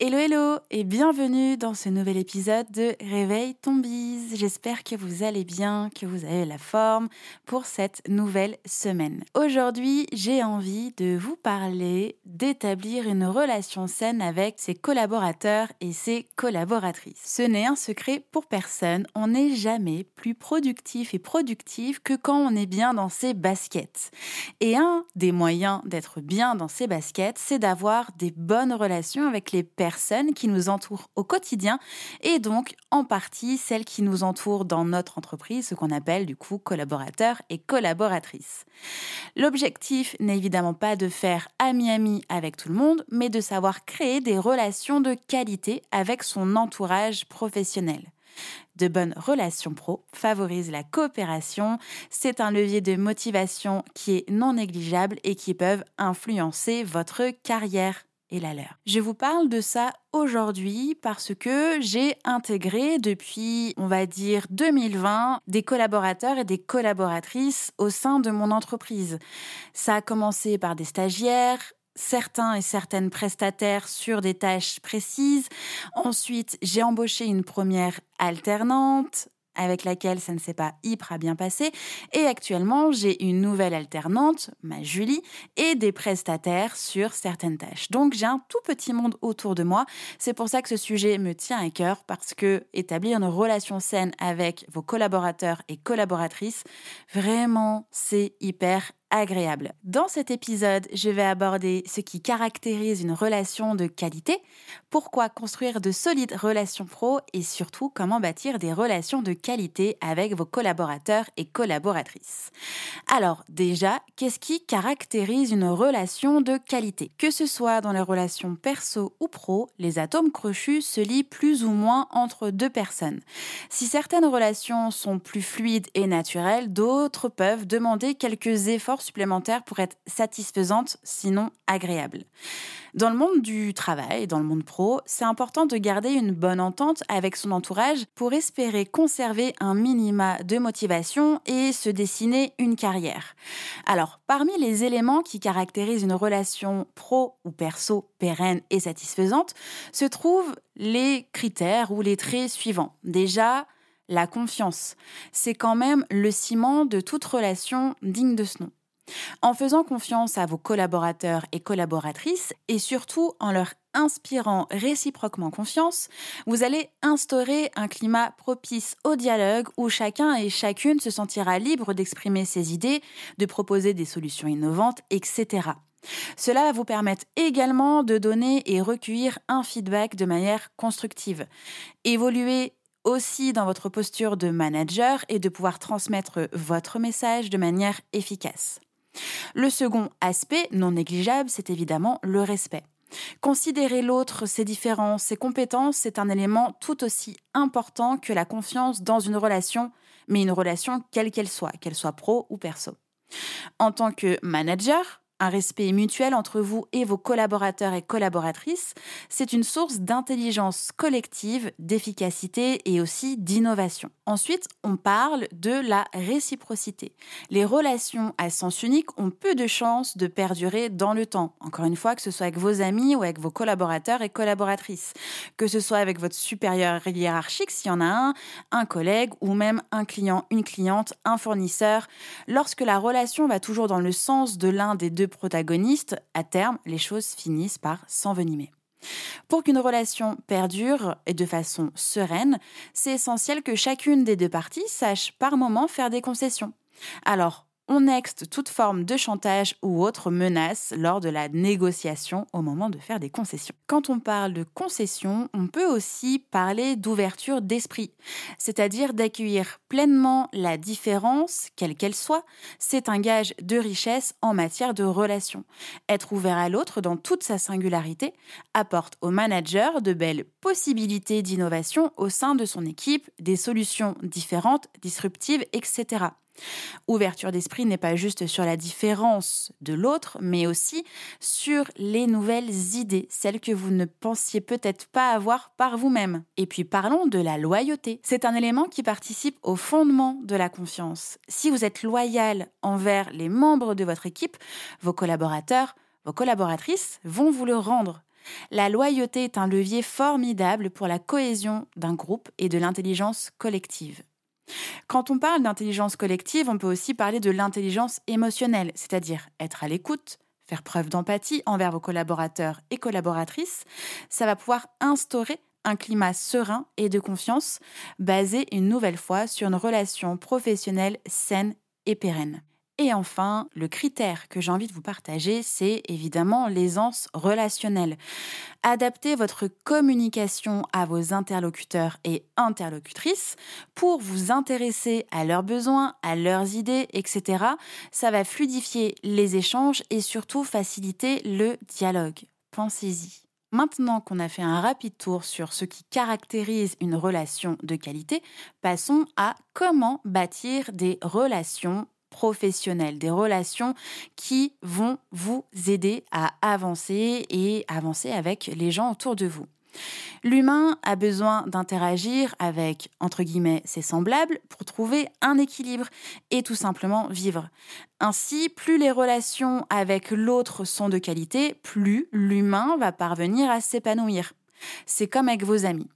Hello hello et bienvenue dans ce nouvel épisode de Réveil ton. J'espère que vous allez bien, que vous avez la forme pour cette nouvelle semaine. Aujourd'hui, j'ai envie de vous parler d'établir une relation saine avec ses collaborateurs et ses collaboratrices. Ce n'est un secret pour personne, on n'est jamais plus productif et productif que quand on est bien dans ses baskets. Et un des moyens d'être bien dans ses baskets, c'est d'avoir des bonnes relations avec les personnes personnes qui nous entourent au quotidien et donc en partie celles qui nous entourent dans notre entreprise, ce qu'on appelle du coup collaborateurs et collaboratrices. L'objectif n'est évidemment pas de faire ami-ami avec tout le monde, mais de savoir créer des relations de qualité avec son entourage professionnel. De bonnes relations pro favorisent la coopération. C'est un levier de motivation qui est non négligeable et qui peuvent influencer votre carrière et la leur. Je vous parle de ça aujourd'hui parce que j'ai intégré depuis, on va dire, 2020, des collaborateurs et des collaboratrices au sein de mon entreprise. Ça a commencé par des stagiaires, certains et certaines prestataires sur des tâches précises. Ensuite, j'ai embauché une première alternante, avec laquelle ça ne s'est pas hyper bien passé. Et actuellement, j'ai une nouvelle alternante, ma Julie, et des prestataires sur certaines tâches. Donc j'ai un tout petit monde autour de moi. C'est pour ça que ce sujet me tient à cœur, parce que établir une relation saine avec vos collaborateurs et collaboratrices, vraiment, c'est hyper Dans cet épisode, je vais aborder ce qui caractérise une relation de qualité, pourquoi construire de solides relations pro et surtout comment bâtir des relations de qualité avec vos collaborateurs et collaboratrices. Alors déjà, qu'est-ce qui caractérise une relation de qualité? Que ce soit dans les relations perso ou pro, les atomes crochus se lient plus ou moins entre deux personnes. Si certaines relations sont plus fluides et naturelles, d'autres peuvent demander quelques efforts supplémentaires pour être satisfaisantes, sinon agréables. Dans le monde du travail, dans le monde pro, c'est important de garder une bonne entente avec son entourage pour espérer conserver un minima de motivation et se dessiner une carrière. Alors, parmi les éléments qui caractérisent une relation pro ou perso pérenne et satisfaisante, se trouvent les critères ou les traits suivants. Déjà, la confiance. C'est quand même le ciment de toute relation digne de ce nom. En faisant confiance à vos collaborateurs et collaboratrices et surtout en leur inspirant réciproquement confiance, vous allez instaurer un climat propice au dialogue où chacun et chacune se sentira libre d'exprimer ses idées, de proposer des solutions innovantes, etc. Cela vous permettre également de donner et recueillir un feedback de manière constructive. Évoluer aussi dans votre posture de manager et de pouvoir transmettre votre message de manière efficace. Le second aspect, non négligeable, c'est évidemment le respect. Considérer l'autre, ses différences, ses compétences, c'est un élément tout aussi important que la confiance dans une relation, mais une relation quelle qu'elle soit, qu'elle soit pro ou perso. En tant que manager, un respect mutuel entre vous et vos collaborateurs et collaboratrices, c'est une source d'intelligence collective, d'efficacité et aussi d'innovation. Ensuite, on parle de la réciprocité. Les relations à sens unique ont peu de chances de perdurer dans le temps. Encore une fois, que ce soit avec vos amis ou avec vos collaborateurs et collaboratrices, que ce soit avec votre supérieur hiérarchique s'il y en a un, un collègue ou même un client, une cliente, un fournisseur. Lorsque la relation va toujours dans le sens de l'un des deux protagonistes, à terme, les choses finissent par s'envenimer. Pour qu'une relation perdure et de façon sereine, c'est essentiel que chacune des deux parties sache par moment faire des concessions. Alors, on nexte toute forme de chantage ou autre menace lors de la négociation au moment de faire des concessions. Quand on parle de concession, on peut aussi parler d'ouverture d'esprit, c'est-à-dire d'accueillir pleinement la différence, quelle qu'elle soit. C'est un gage de richesse en matière de relations. Être ouvert à l'autre dans toute sa singularité apporte au manager de belles possibilités d'innovation au sein de son équipe, des solutions différentes, disruptives, etc. Ouverture d'esprit n'est pas juste sur la différence de l'autre, mais aussi sur les nouvelles idées, celles que vous ne pensiez peut-être pas avoir par vous-même. Et puis parlons de la loyauté. C'est un élément qui participe au fondement de la confiance. Si vous êtes loyal envers les membres de votre équipe, vos collaborateurs, vos collaboratrices vont vous le rendre. La loyauté est un levier formidable pour la cohésion d'un groupe et de l'intelligence collective. Quand on parle d'intelligence collective, on peut aussi parler de l'intelligence émotionnelle, c'est-à-dire être à l'écoute, faire preuve d'empathie envers vos collaborateurs et collaboratrices. Ça va pouvoir instaurer un climat serein et de confiance, basé une nouvelle fois sur une relation professionnelle saine et pérenne. Et enfin, le critère que j'ai envie de vous partager, c'est évidemment l'aisance relationnelle. Adaptez votre communication à vos interlocuteurs et interlocutrices pour vous intéresser à leurs besoins, à leurs idées, etc. Ça va fluidifier les échanges et surtout faciliter le dialogue. Pensez-y. Maintenant qu'on a fait un rapide tour sur ce qui caractérise une relation de qualité, passons à comment bâtir des relations professionnelles, des relations qui vont vous aider à avancer et avancer avec les gens autour de vous. L'humain a besoin d'interagir avec, entre guillemets, ses semblables pour trouver un équilibre et tout simplement vivre. Ainsi, plus les relations avec l'autre sont de qualité, plus l'humain va parvenir à s'épanouir. C'est comme avec vos amis.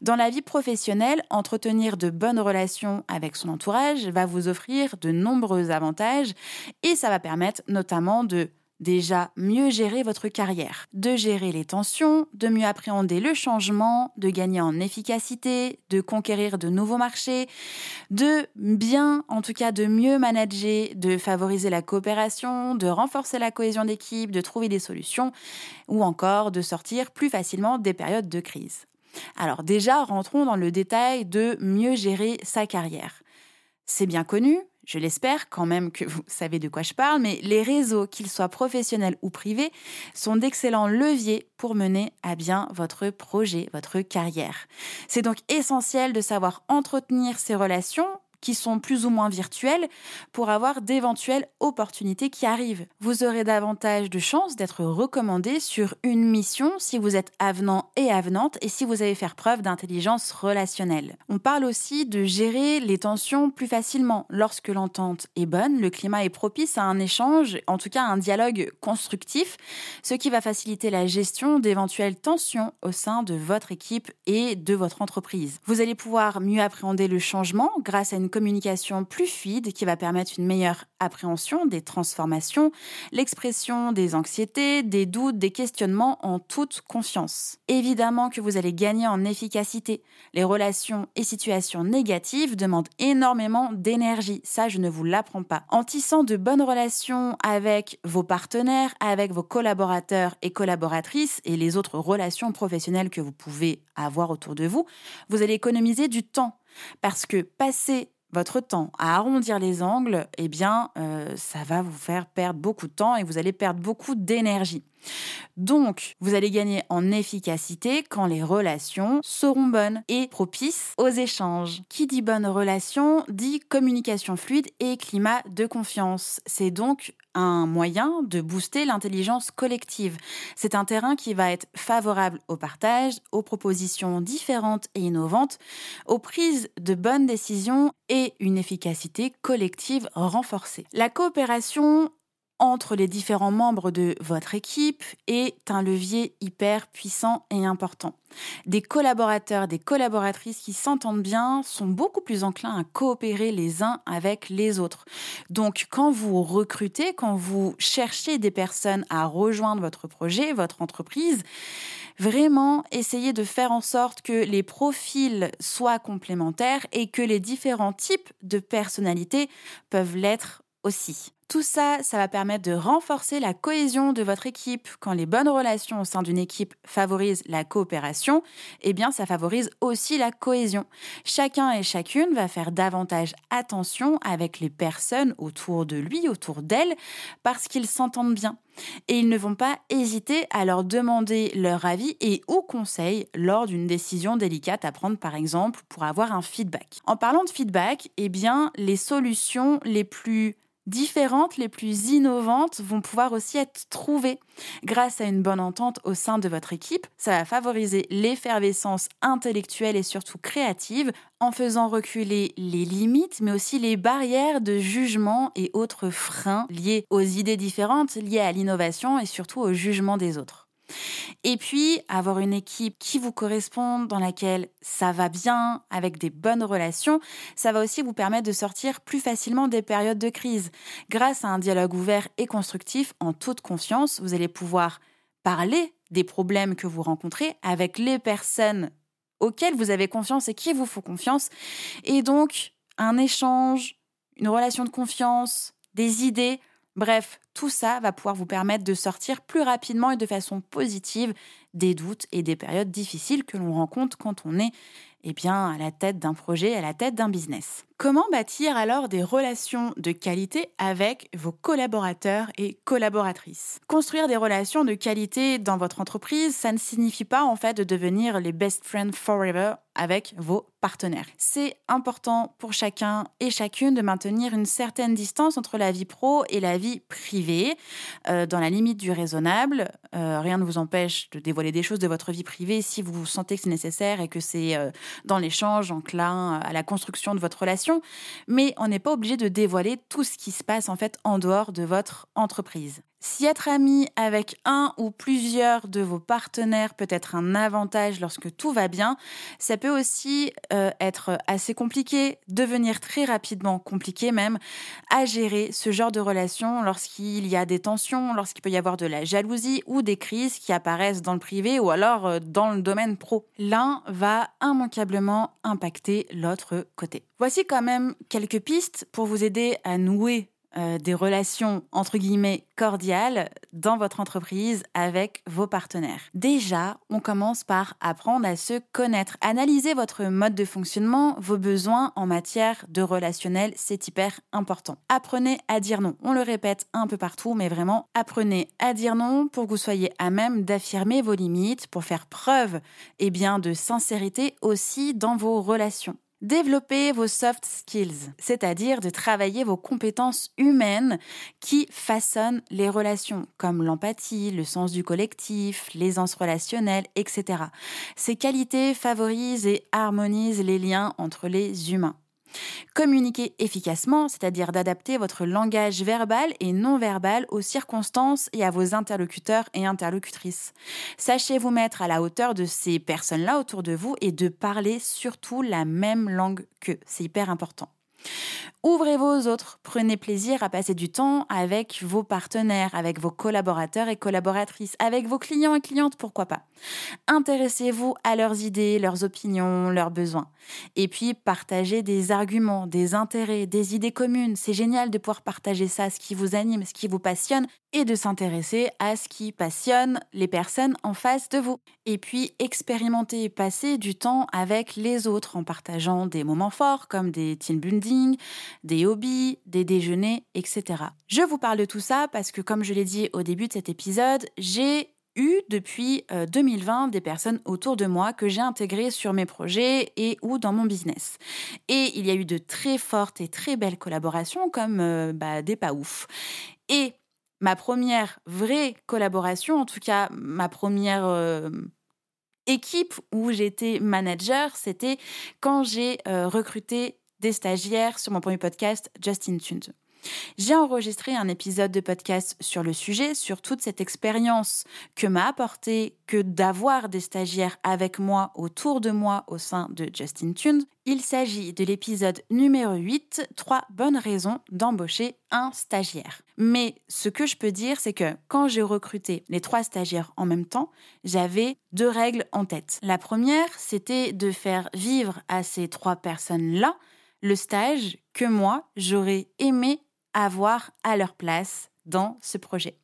Dans la vie professionnelle, entretenir de bonnes relations avec son entourage va vous offrir de nombreux avantages et ça va permettre notamment de déjà mieux gérer votre carrière, de gérer les tensions, de mieux appréhender le changement, de gagner en efficacité, de conquérir de nouveaux marchés, de bien, en tout cas de mieux manager, de favoriser la coopération, de renforcer la cohésion d'équipe, de trouver des solutions ou encore de sortir plus facilement des périodes de crise. Alors déjà, rentrons dans le détail de mieux gérer sa carrière. C'est bien connu, je l'espère quand même que vous savez de quoi je parle, mais les réseaux, qu'ils soient professionnels ou privés, sont d'excellents leviers pour mener à bien votre projet, votre carrière. C'est donc essentiel de savoir entretenir ces relations qui sont plus ou moins virtuelles pour avoir d'éventuelles opportunités qui arrivent. Vous aurez davantage de chances d'être recommandé sur une mission si vous êtes avenant et avenante et si vous avez faire preuve d'intelligence relationnelle. On parle aussi de gérer les tensions plus facilement. Lorsque l'entente est bonne, le climat est propice à un échange, en tout cas un dialogue constructif, ce qui va faciliter la gestion d'éventuelles tensions au sein de votre équipe et de votre entreprise. Vous allez pouvoir mieux appréhender le changement grâce à une communication plus fluide qui va permettre une meilleure appréhension des transformations, l'expression des anxiétés, des doutes, des questionnements en toute confiance. Évidemment que vous allez gagner en efficacité. Les relations et situations négatives demandent énormément d'énergie. Ça, je ne vous l'apprends pas. En tissant de bonnes relations avec vos partenaires, avec vos collaborateurs et collaboratrices et les autres relations professionnelles que vous pouvez avoir autour de vous, vous allez économiser du temps. Parce que passer votre temps à arrondir les angles, eh bien, euh, ça va vous faire perdre beaucoup de temps et vous allez perdre beaucoup d'énergie. Donc, vous allez gagner en efficacité quand les relations seront bonnes et propices aux échanges. Qui dit bonne relation dit communication fluide et climat de confiance. C'est donc un moyen de booster l'intelligence collective. C'est un terrain qui va être favorable au partage, aux propositions différentes et innovantes, aux prises de bonnes décisions et une efficacité collective renforcée. La coopération entre les différents membres de votre équipe est un levier hyper puissant et important. Des collaborateurs, des collaboratrices qui s'entendent bien sont beaucoup plus enclins à coopérer les uns avec les autres. Donc quand vous recrutez, quand vous cherchez des personnes à rejoindre votre projet, votre entreprise, vraiment essayez de faire en sorte que les profils soient complémentaires et que les différents types de personnalités peuvent l'être aussi. Tout ça, ça va permettre de renforcer la cohésion de votre équipe. Quand les bonnes relations au sein d'une équipe favorisent la coopération, eh bien ça favorise aussi la cohésion. Chacun et chacune va faire davantage attention avec les personnes autour de lui, autour d'elle, parce qu'ils s'entendent bien. Et ils ne vont pas hésiter à leur demander leur avis et ou conseils lors d'une décision délicate à prendre par exemple pour avoir un feedback. En parlant de feedback, eh bien les solutions les plus différentes, les plus innovantes vont pouvoir aussi être trouvées. Grâce à une bonne entente au sein de votre équipe, ça va favoriser l'effervescence intellectuelle et surtout créative en faisant reculer les limites, mais aussi les barrières de jugement et autres freins liés aux idées différentes, liées à l'innovation et surtout au jugement des autres. Et puis, avoir une équipe qui vous correspond, dans laquelle ça va bien, avec des bonnes relations, ça va aussi vous permettre de sortir plus facilement des périodes de crise. Grâce à un dialogue ouvert et constructif, en toute confiance, vous allez pouvoir parler des problèmes que vous rencontrez avec les personnes auxquelles vous avez confiance et qui vous font confiance. Et donc, un échange, une relation de confiance, des idées, Bref, tout ça va pouvoir vous permettre de sortir plus rapidement et de façon positive des doutes et des périodes difficiles que l'on rencontre quand on est eh bien, à la tête d'un projet, à la tête d'un business. Comment bâtir alors des relations de qualité avec vos collaborateurs et collaboratrices? Construire des relations de qualité dans votre entreprise, ça ne signifie pas en fait de devenir les best friends forever avec vos partenaires. C'est important pour chacun et chacune de maintenir une certaine distance entre la vie pro et la vie privée, euh, dans la limite du raisonnable. Euh, rien ne vous empêche de dévoiler des choses de votre vie privée si vous sentez que c'est nécessaire et que c'est euh, dans l'échange enclin à la construction de votre relation mais on n'est pas obligé de dévoiler tout ce qui se passe en fait en dehors de votre entreprise. Si être ami avec un ou plusieurs de vos partenaires peut être un avantage lorsque tout va bien, ça peut aussi euh, être assez compliqué, devenir très rapidement compliqué même, à gérer ce genre de relation lorsqu'il y a des tensions, lorsqu'il peut y avoir de la jalousie ou des crises qui apparaissent dans le privé ou alors euh, dans le domaine pro. L'un va immanquablement impacter l'autre côté. Voici quand même quelques pistes pour vous aider à nouer euh, des relations entre guillemets cordiales dans votre entreprise avec vos partenaires. Déjà, on commence par apprendre à se connaître, analyser votre mode de fonctionnement, vos besoins en matière de relationnel, c'est hyper important. Apprenez à dire non. On le répète un peu partout, mais vraiment apprenez à dire non pour que vous soyez à même d'affirmer vos limites, pour faire preuve eh bien, de sincérité aussi dans vos relations. Développer vos soft skills, c'est-à-dire de travailler vos compétences humaines qui façonnent les relations, comme l'empathie, le sens du collectif, l'aisance relationnelle, etc. Ces qualités favorisent et harmonisent les liens entre les humains. Communiquer efficacement, c'est-à-dire d'adapter votre langage verbal et non verbal aux circonstances et à vos interlocuteurs et interlocutrices. Sachez vous mettre à la hauteur de ces personnes-là autour de vous et de parler surtout la même langue qu'eux. C'est hyper important. Ouvrez-vous aux autres, prenez plaisir à passer du temps avec vos partenaires, avec vos collaborateurs et collaboratrices, avec vos clients et clientes, pourquoi pas. Intéressez-vous à leurs idées, leurs opinions, leurs besoins. Et puis partagez des arguments, des intérêts, des idées communes. C'est génial de pouvoir partager ça, ce qui vous anime, ce qui vous passionne, et de s'intéresser à ce qui passionne les personnes en face de vous. Et puis expérimenter et passer du temps avec les autres en partageant des moments forts comme des team building, des hobbies, des déjeuners, etc. Je vous parle de tout ça parce que comme je l'ai dit au début de cet épisode, j'ai eu depuis 2020 euh, des personnes autour de moi que j'ai intégrées sur mes projets et ou dans mon business. Et il y a eu de très fortes et très belles collaborations comme euh, bah, des pas ouf. Et ma première vraie collaboration, en tout cas ma première euh, équipe où j'étais manager, c'était quand j'ai recruté des stagiaires sur mon premier podcast Justin Tunes. J'ai enregistré un épisode de podcast sur le sujet, sur toute cette expérience que m'a apporté que d'avoir des stagiaires avec moi, autour de moi, au sein de Justin Tunes. Il s'agit de l'épisode numéro 8, 3 bonnes raisons d'embaucher un stagiaire. Mais ce que je peux dire, c'est que quand j'ai recruté les trois stagiaires en même temps, j'avais deux règles en tête. La première, c'était de faire vivre à ces trois personnes-là le stage que moi, j'aurais aimé avoir à leur place dans ce projet.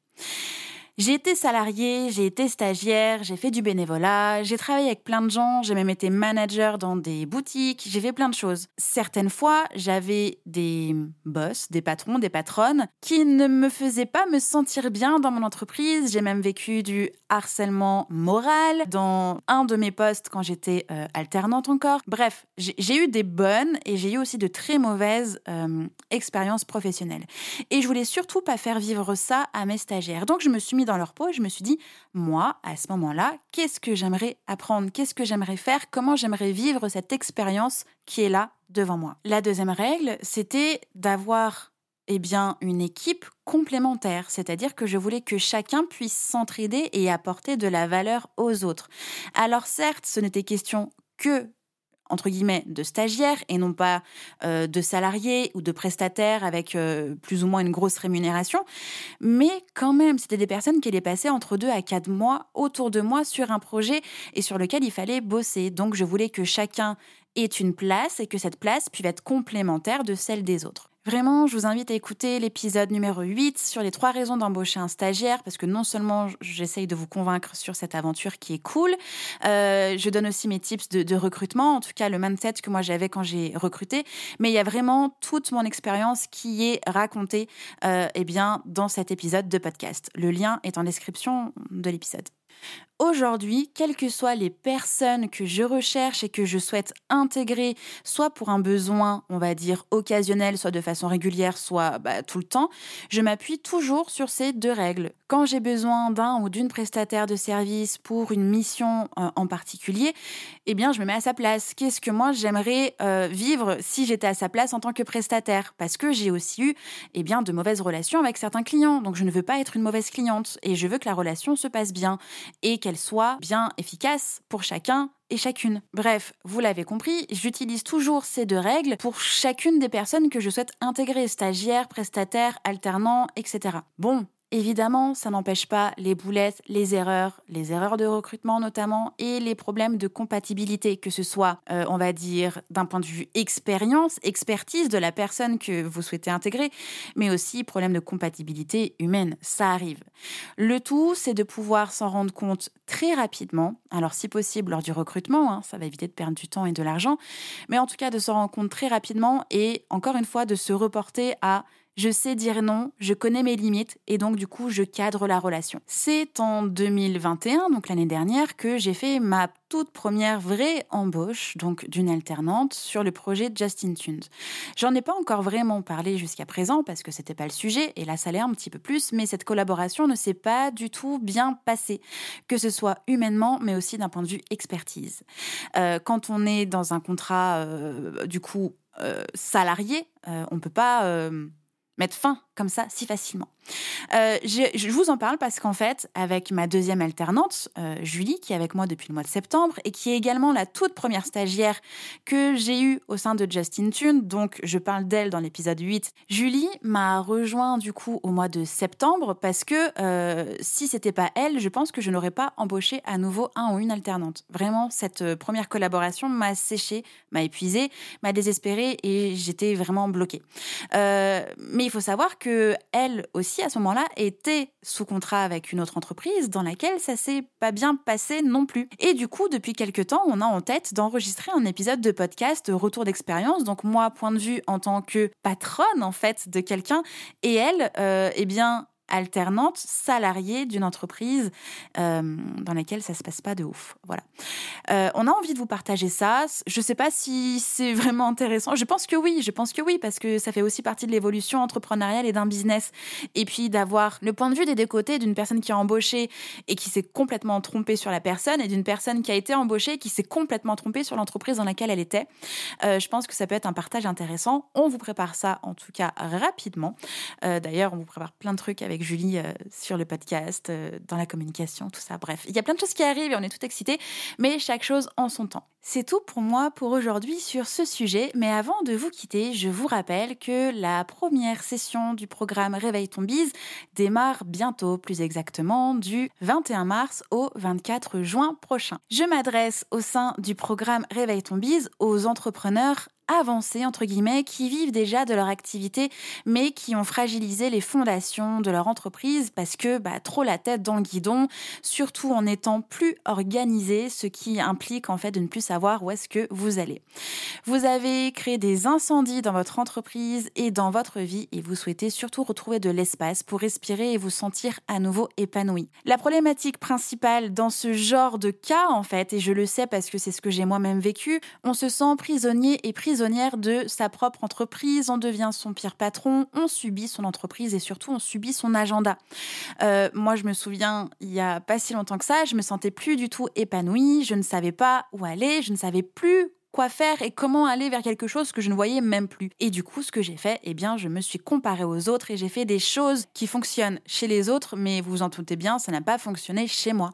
J'ai été salariée, j'ai été stagiaire, j'ai fait du bénévolat, j'ai travaillé avec plein de gens, j'ai même été manager dans des boutiques, j'ai fait plein de choses. Certaines fois, j'avais des boss, des patrons, des patronnes qui ne me faisaient pas me sentir bien dans mon entreprise. J'ai même vécu du harcèlement moral dans un de mes postes quand j'étais euh, alternante encore. Bref, j'ai eu des bonnes et j'ai eu aussi de très mauvaises euh, expériences professionnelles. Et je voulais surtout pas faire vivre ça à mes stagiaires. Donc je me suis mis dans leur peau je me suis dit, moi, à ce moment-là, qu'est-ce que j'aimerais apprendre? Qu'est-ce que j'aimerais faire? Comment j'aimerais vivre cette expérience qui est là devant moi? La deuxième règle, c'était d'avoir eh bien, une équipe complémentaire, c'est-à-dire que je voulais que chacun puisse s'entraider et apporter de la valeur aux autres. Alors certes, ce n'était question que entre guillemets de stagiaires et non pas euh, de salariés ou de prestataires avec euh, plus ou moins une grosse rémunération. Mais quand même, c'était des personnes qui allaient passer entre deux à quatre mois autour de moi sur un projet et sur lequel il fallait bosser. Donc je voulais que chacun ait une place et que cette place puisse être complémentaire de celle des autres. Vraiment, je vous invite à écouter l'épisode numéro 8 sur les trois raisons d'embaucher un stagiaire, parce que non seulement j'essaye de vous convaincre sur cette aventure qui est cool, euh, je donne aussi mes tips de, recrutement, en tout cas le mindset que moi j'avais quand j'ai recruté, mais il y a vraiment toute mon expérience qui est racontée euh, eh bien, dans cet épisode de podcast. Le lien est en description de l'épisode. Aujourd'hui, quelles que soient les personnes que je recherche et que je souhaite intégrer, soit pour un besoin, on va dire, occasionnel, soit de façon régulière, soit bah, tout le temps, je m'appuie toujours sur ces deux règles. Quand j'ai besoin d'un ou d'une prestataire de service pour une mission euh, en particulier, eh bien, je me mets à sa place. Qu'est-ce que moi j'aimerais euh, vivre si j'étais à sa place en tant que prestataire? Parce que j'ai aussi eu, eh bien, de mauvaises relations avec certains clients. Donc, je ne veux pas être une mauvaise cliente et je veux que la relation se passe bien et qu'elle soit bien efficace pour chacun et chacune. Bref, vous l'avez compris, j'utilise toujours ces deux règles pour chacune des personnes que je souhaite intégrer, stagiaires, prestataires, alternants, etc. Bon, Évidemment, ça n'empêche pas les boulettes, les erreurs, les erreurs de recrutement notamment, et les problèmes de compatibilité, que ce soit, euh, on va dire, d'un point de vue expérience, expertise de la personne que vous souhaitez intégrer, mais aussi problème de compatibilité humaine. Ça arrive. Le tout, c'est de pouvoir s'en rendre compte très rapidement, alors si possible lors du recrutement, hein, ça va éviter de perdre du temps et de l'argent, mais en tout cas de s'en rendre compte très rapidement et encore une fois de se reporter à je sais dire non, je connais mes limites et donc du coup je cadre la relation. C'est en 2021, donc l'année dernière, que j'ai fait ma toute première vraie embauche, donc d'une alternante, sur le projet Justin Tunes. J'en ai pas encore vraiment parlé jusqu'à présent parce que c'était pas le sujet et là ça l'est un petit peu plus, mais cette collaboration ne s'est pas du tout bien passée, que ce soit humainement mais aussi d'un point de vue expertise. Euh, quand on est dans un contrat euh, du coup euh, salarié, on peut pas mettre fin comme ça si facilement. Euh, je, vous en parle parce qu'en fait, avec ma deuxième alternante, euh, Julie, qui est avec moi depuis le mois de septembre et qui est également la toute première stagiaire que j'ai eue au sein de Justin Tune, donc je parle d'elle dans l'épisode 8, Julie m'a rejoint du coup au mois de septembre parce que euh, si c'était pas elle, je pense que je n'aurais pas embauché à nouveau un ou une alternante. Vraiment, cette première collaboration m'a séché, m'a épuisé, m'a désespéré et j'étais vraiment bloquée. mais il faut savoir que elle aussi à ce moment-là était sous contrat avec une autre entreprise dans laquelle ça s'est pas bien passé non plus. Et du coup, depuis quelques temps, on a en tête d'enregistrer un épisode de podcast retour d'expérience. Donc moi, point de vue en tant que patronne en fait de quelqu'un et elle, euh, eh bien alternante, salariée d'une entreprise euh, dans laquelle ça se passe pas de ouf. Voilà. Euh, on a envie de vous partager ça. Je sais pas si c'est vraiment intéressant. Je pense que oui. Je pense que oui parce que ça fait aussi partie de l'évolution entrepreneuriale et d'un business. Et puis d'avoir le point de vue des deux côtés d'une personne qui a embauché et qui s'est complètement trompée sur la personne et d'une personne qui a été embauchée et qui s'est complètement trompée sur l'entreprise dans laquelle elle était. Euh, je pense que ça peut être un partage intéressant. On vous prépare ça en tout cas rapidement. D'ailleurs, on vous prépare plein de trucs avec Julie euh, sur le podcast, euh, dans la communication, tout ça. Bref, il y a plein de choses qui arrivent et on est tout excités, mais chaque chose en son temps. C'est tout pour moi pour aujourd'hui sur ce sujet, mais avant de vous quitter, je vous rappelle que la première session du programme Réveille ton bise démarre bientôt, plus exactement du 21 mars au 24 juin prochain. Je m'adresse au sein du programme Réveille ton bise aux entrepreneurs avancés, entre guillemets, qui vivent déjà de leur activité, mais qui ont fragilisé les fondations de leur entreprise parce que bah, trop la tête dans le guidon, surtout en étant plus organisé, ce qui implique en fait de ne plus savoir où est-ce que vous allez. Vous avez créé des incendies dans votre entreprise et dans votre vie et vous souhaitez surtout retrouver de l'espace pour respirer et vous sentir à nouveau épanoui. La problématique principale dans ce genre de cas, en fait, et je le sais parce que c'est ce que j'ai moi-même vécu, on se sent prisonnier et de sa propre entreprise, on devient son pire patron, on subit son entreprise et surtout on subit son agenda. Euh, moi, je me souviens, il y a pas si longtemps que ça, je me sentais plus du tout épanouie, je ne savais pas où aller, je ne savais plus quoi faire et comment aller vers quelque chose que je ne voyais même plus. Et du coup, ce que j'ai fait, eh bien, je me suis comparée aux autres et j'ai fait des choses qui fonctionnent chez les autres, mais vous vous en doutez bien, ça n'a pas fonctionné chez moi.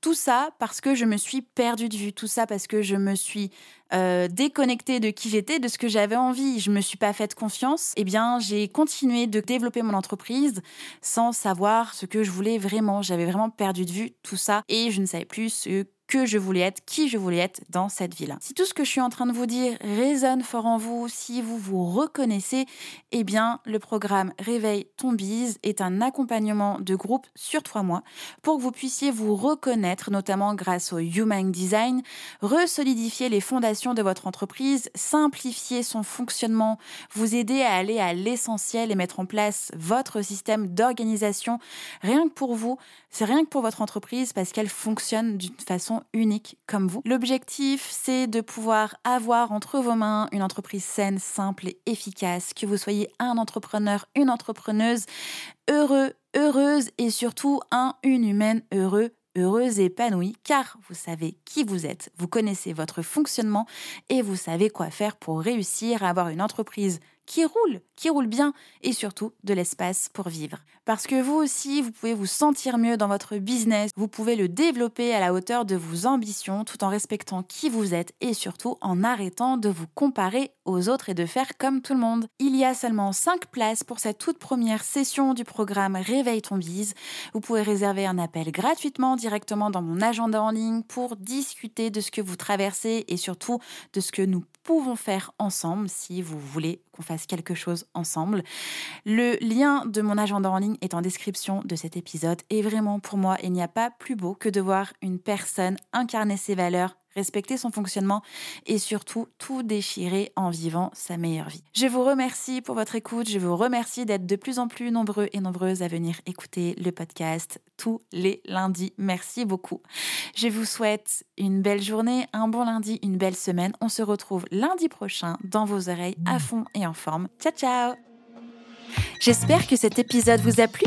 Tout ça parce que je me suis perdue de vue, tout ça parce que je me suis euh, déconnectée de qui j'étais, de ce que j'avais envie. Je me suis pas faite confiance. Eh bien, j'ai continué de développer mon entreprise sans savoir ce que je voulais vraiment. J'avais vraiment perdu de vue tout ça et je ne savais plus ce que je voulais être, qui je voulais être dans cette vie-là. Si tout ce que je suis en train de vous dire résonne fort en vous, si vous vous reconnaissez, eh bien, le programme Réveil ton bise est un accompagnement de groupe sur trois mois pour que vous puissiez vous reconnaître, notamment grâce au Human Design, resolidifier les fondations de votre entreprise, simplifier son fonctionnement, vous aider à aller à l'essentiel et mettre en place votre système d'organisation rien que pour vous, c'est rien que pour votre entreprise parce qu'elle fonctionne d'une façon unique comme vous. L'objectif, c'est de pouvoir avoir entre vos mains une entreprise saine, simple et efficace, que vous soyez un entrepreneur, une entrepreneuse heureux, heureuse et surtout un, une humaine heureux, heureuse et épanouie, car vous savez qui vous êtes, vous connaissez votre fonctionnement et vous savez quoi faire pour réussir à avoir une entreprise qui roule, qui roule bien et surtout de l'espace pour vivre. Parce que vous aussi, vous pouvez vous sentir mieux dans votre business, vous pouvez le développer à la hauteur de vos ambitions tout en respectant qui vous êtes et surtout en arrêtant de vous comparer aux autres et de faire comme tout le monde. Il y a seulement 5 places pour cette toute première session du programme Réveille ton bise. Vous pouvez réserver un appel gratuitement directement dans mon agenda en ligne pour discuter de ce que vous traversez et surtout de ce que nous pouvons faire ensemble si vous voulez qu'on fasse quelque chose ensemble. Le lien de mon agenda en ligne est en description de cet épisode et vraiment pour moi, il n'y a pas plus beau que de voir une personne incarner ses valeurs respecter son fonctionnement et surtout tout déchirer en vivant sa meilleure vie. Je vous remercie pour votre écoute, je vous remercie d'être de plus en plus nombreux et nombreuses à venir écouter le podcast tous les lundis. Merci beaucoup. Je vous souhaite une belle journée, un bon lundi, une belle semaine. On se retrouve lundi prochain dans vos oreilles à fond et en forme. Ciao ciao J'espère que cet épisode vous a plu.